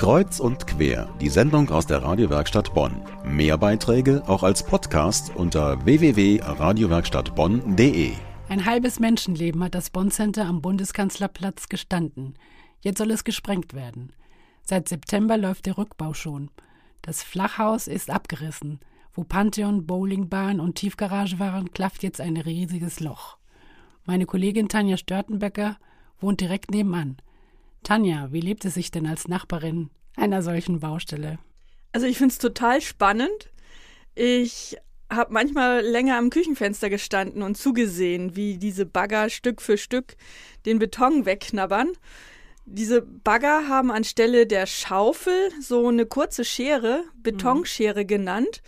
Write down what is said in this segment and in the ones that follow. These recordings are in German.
Kreuz und quer, die Sendung aus der Radiowerkstatt Bonn. Mehr Beiträge auch als Podcast unter www.radiowerkstattbonn.de. Ein halbes Menschenleben hat das Bonn Center am Bundeskanzlerplatz gestanden. Jetzt soll es gesprengt werden. Seit September läuft der Rückbau schon. Das Flachhaus ist abgerissen. Wo Pantheon, Bowlingbahn und Tiefgarage waren, klafft jetzt ein riesiges Loch. Meine Kollegin Tanja Störtenbecker wohnt direkt nebenan. Tanja, wie lebt es sich denn als Nachbarin einer solchen Baustelle? Also ich finde es total spannend. Ich habe manchmal länger am Küchenfenster gestanden und zugesehen, wie diese Bagger Stück für Stück den Beton wegknabbern. Diese Bagger haben anstelle der Schaufel so eine kurze Schere, Betonschere genannt.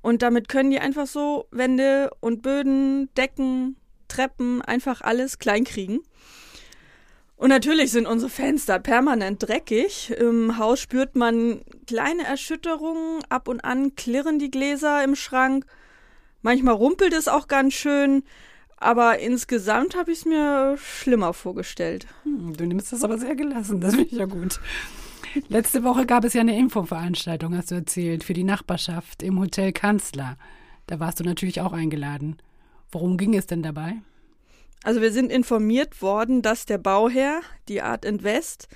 Und damit können die einfach so Wände und Böden, Decken, Treppen, einfach alles kleinkriegen. Und natürlich sind unsere Fenster permanent dreckig. Im Haus spürt man kleine Erschütterungen. Ab und an klirren die Gläser im Schrank. Manchmal rumpelt es auch ganz schön. Aber insgesamt habe ich es mir schlimmer vorgestellt. Hm, du nimmst das aber sehr gelassen. Das finde ich ja gut. Letzte Woche gab es ja eine Infoveranstaltung, hast du erzählt, für die Nachbarschaft im Hotel Kanzler. Da warst du natürlich auch eingeladen. Worum ging es denn dabei? Also wir sind informiert worden, dass der Bauherr, die Art Invest,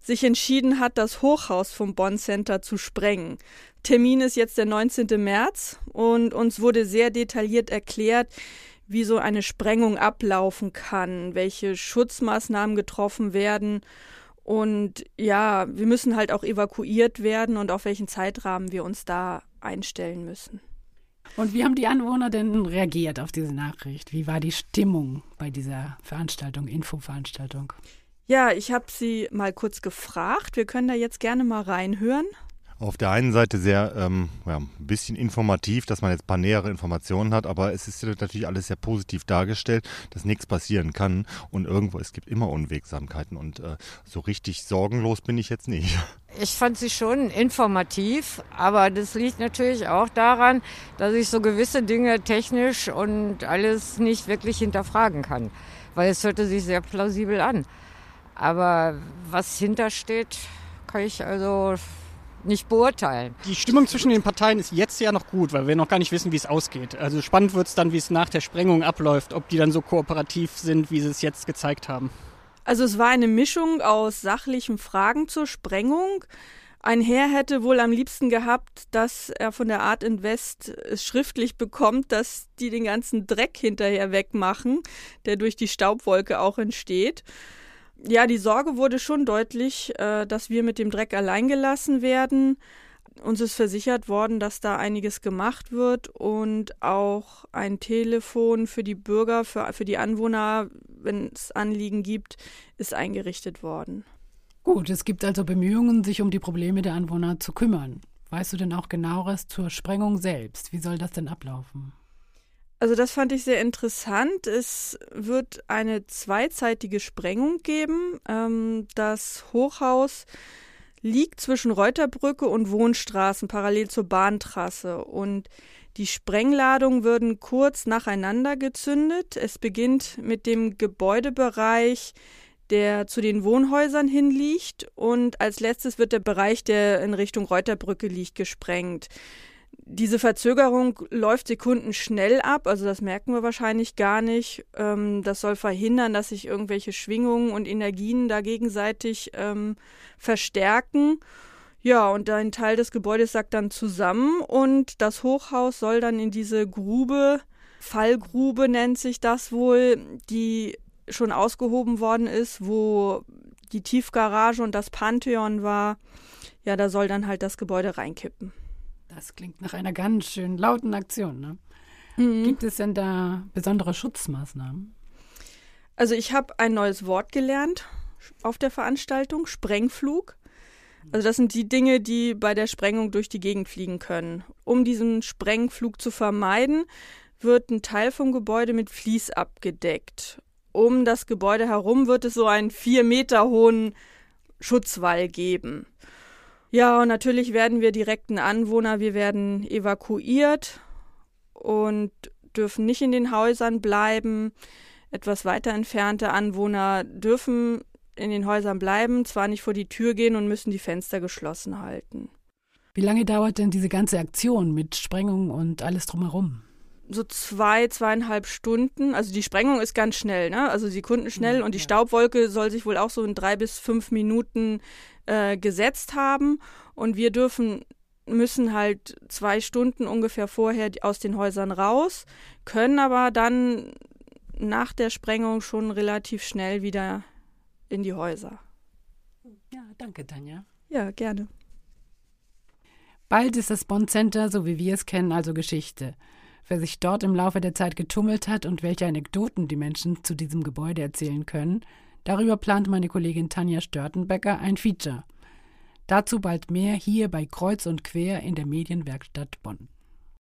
sich entschieden hat, das Hochhaus vom Bonn Center zu sprengen. Termin ist jetzt der 19. März und uns wurde sehr detailliert erklärt, wie so eine Sprengung ablaufen kann, welche Schutzmaßnahmen getroffen werden und ja, wir müssen halt auch evakuiert werden und auf welchen Zeitrahmen wir uns da einstellen müssen. Und wie haben die Anwohner denn reagiert auf diese Nachricht? Wie war die Stimmung bei dieser Veranstaltung, Infoveranstaltung? Ja, ich habe sie mal kurz gefragt. Wir können da jetzt gerne mal reinhören auf der einen Seite sehr ähm, ja, ein bisschen informativ, dass man jetzt ein paar nähere Informationen hat, aber es ist natürlich alles sehr positiv dargestellt, dass nichts passieren kann und irgendwo, es gibt immer Unwegsamkeiten und äh, so richtig sorgenlos bin ich jetzt nicht. Ich fand sie schon informativ, aber das liegt natürlich auch daran, dass ich so gewisse Dinge technisch und alles nicht wirklich hinterfragen kann, weil es hörte sich sehr plausibel an. Aber was hintersteht, kann ich also nicht beurteilen. Die Stimmung zwischen den Parteien ist jetzt ja noch gut, weil wir noch gar nicht wissen, wie es ausgeht. Also spannend wird es dann, wie es nach der Sprengung abläuft, ob die dann so kooperativ sind, wie sie es jetzt gezeigt haben. Also es war eine Mischung aus sachlichen Fragen zur Sprengung. Ein Herr hätte wohl am liebsten gehabt, dass er von der Art Invest es schriftlich bekommt, dass die den ganzen Dreck hinterher wegmachen, der durch die Staubwolke auch entsteht ja, die Sorge wurde schon deutlich, äh, dass wir mit dem Dreck allein gelassen werden. Uns ist versichert worden, dass da einiges gemacht wird und auch ein Telefon für die Bürger, für, für die Anwohner, wenn es Anliegen gibt, ist eingerichtet worden. Gut, es gibt also Bemühungen, sich um die Probleme der Anwohner zu kümmern. Weißt du denn auch genaueres zur Sprengung selbst? Wie soll das denn ablaufen? Also das fand ich sehr interessant. Es wird eine zweizeitige Sprengung geben. Ähm, das Hochhaus liegt zwischen Reuterbrücke und Wohnstraßen parallel zur Bahntrasse und die Sprengladungen würden kurz nacheinander gezündet. Es beginnt mit dem Gebäudebereich, der zu den Wohnhäusern hinliegt und als letztes wird der Bereich, der in Richtung Reuterbrücke liegt, gesprengt diese Verzögerung läuft Sekunden schnell ab, also das merken wir wahrscheinlich gar nicht. Ähm, das soll verhindern, dass sich irgendwelche Schwingungen und Energien da gegenseitig ähm, verstärken. Ja, und ein Teil des Gebäudes sackt dann zusammen und das Hochhaus soll dann in diese Grube, Fallgrube nennt sich das wohl, die schon ausgehoben worden ist, wo die Tiefgarage und das Pantheon war. Ja, da soll dann halt das Gebäude reinkippen. Das klingt nach einer ganz schön lauten Aktion. Ne? Mhm. Gibt es denn da besondere Schutzmaßnahmen? Also ich habe ein neues Wort gelernt auf der Veranstaltung, Sprengflug. Also das sind die Dinge, die bei der Sprengung durch die Gegend fliegen können. Um diesen Sprengflug zu vermeiden, wird ein Teil vom Gebäude mit Vlies abgedeckt. Um das Gebäude herum wird es so einen vier Meter hohen Schutzwall geben. Ja, und natürlich werden wir direkten Anwohner, wir werden evakuiert und dürfen nicht in den Häusern bleiben. Etwas weiter entfernte Anwohner dürfen in den Häusern bleiben, zwar nicht vor die Tür gehen und müssen die Fenster geschlossen halten. Wie lange dauert denn diese ganze Aktion mit Sprengung und alles drumherum? So zwei, zweieinhalb Stunden. Also die Sprengung ist ganz schnell, ne? Also sekundenschnell mhm, und die ja. Staubwolke soll sich wohl auch so in drei bis fünf Minuten äh, gesetzt haben. Und wir dürfen müssen halt zwei Stunden ungefähr vorher aus den Häusern raus, können aber dann nach der Sprengung schon relativ schnell wieder in die Häuser. Ja, danke, Tanja. Ja, gerne. Bald ist das Bond Center, so wie wir es kennen, also Geschichte. Wer sich dort im Laufe der Zeit getummelt hat und welche Anekdoten die Menschen zu diesem Gebäude erzählen können, darüber plant meine Kollegin Tanja Störtenbecker ein Feature. Dazu bald mehr hier bei Kreuz und Quer in der Medienwerkstatt Bonn.